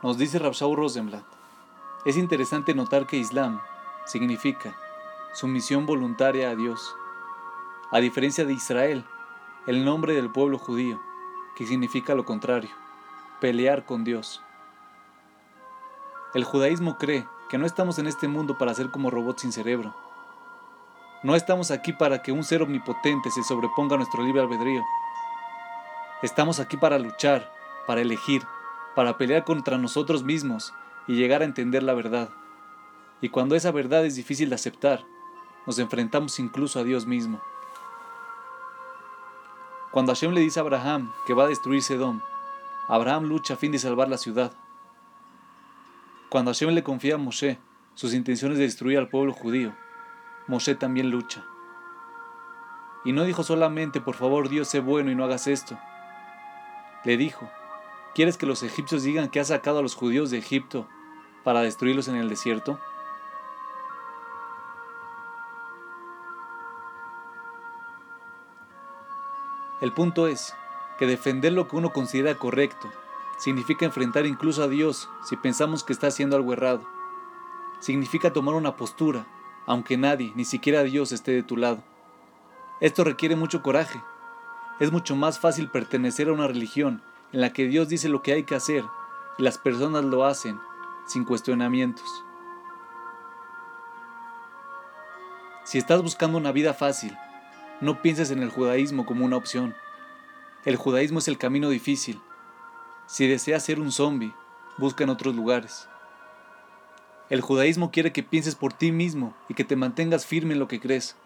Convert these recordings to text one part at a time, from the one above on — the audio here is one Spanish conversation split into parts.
Nos dice Rabshau Rosenblatt, es interesante notar que Islam significa sumisión voluntaria a Dios, a diferencia de Israel, el nombre del pueblo judío, que significa lo contrario, pelear con Dios. El judaísmo cree que no estamos en este mundo para ser como robots sin cerebro. No estamos aquí para que un ser omnipotente se sobreponga a nuestro libre albedrío. Estamos aquí para luchar, para elegir, para pelear contra nosotros mismos y llegar a entender la verdad. Y cuando esa verdad es difícil de aceptar, nos enfrentamos incluso a Dios mismo. Cuando Hashem le dice a Abraham que va a destruir Sedom, Abraham lucha a fin de salvar la ciudad. Cuando Hashem le confía a Moshe sus intenciones de destruir al pueblo judío, Moshe también lucha. Y no dijo solamente, por favor Dios, sé bueno y no hagas esto. Le dijo, ¿quieres que los egipcios digan que has sacado a los judíos de Egipto para destruirlos en el desierto? El punto es que defender lo que uno considera correcto significa enfrentar incluso a Dios si pensamos que está haciendo algo errado. Significa tomar una postura, aunque nadie, ni siquiera Dios, esté de tu lado. Esto requiere mucho coraje. Es mucho más fácil pertenecer a una religión en la que Dios dice lo que hay que hacer y las personas lo hacen sin cuestionamientos. Si estás buscando una vida fácil, no pienses en el judaísmo como una opción. El judaísmo es el camino difícil. Si deseas ser un zombie, busca en otros lugares. El judaísmo quiere que pienses por ti mismo y que te mantengas firme en lo que crees.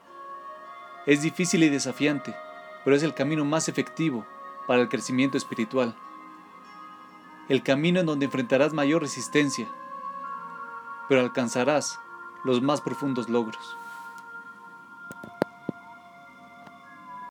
Es difícil y desafiante, pero es el camino más efectivo para el crecimiento espiritual. El camino en donde enfrentarás mayor resistencia, pero alcanzarás los más profundos logros.